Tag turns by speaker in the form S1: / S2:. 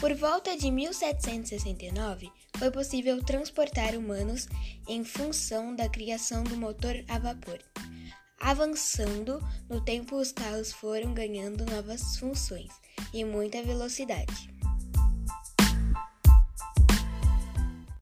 S1: Por volta de 1769, foi possível transportar humanos em função da criação do motor a vapor. Avançando no tempo, os carros foram ganhando novas funções e muita velocidade.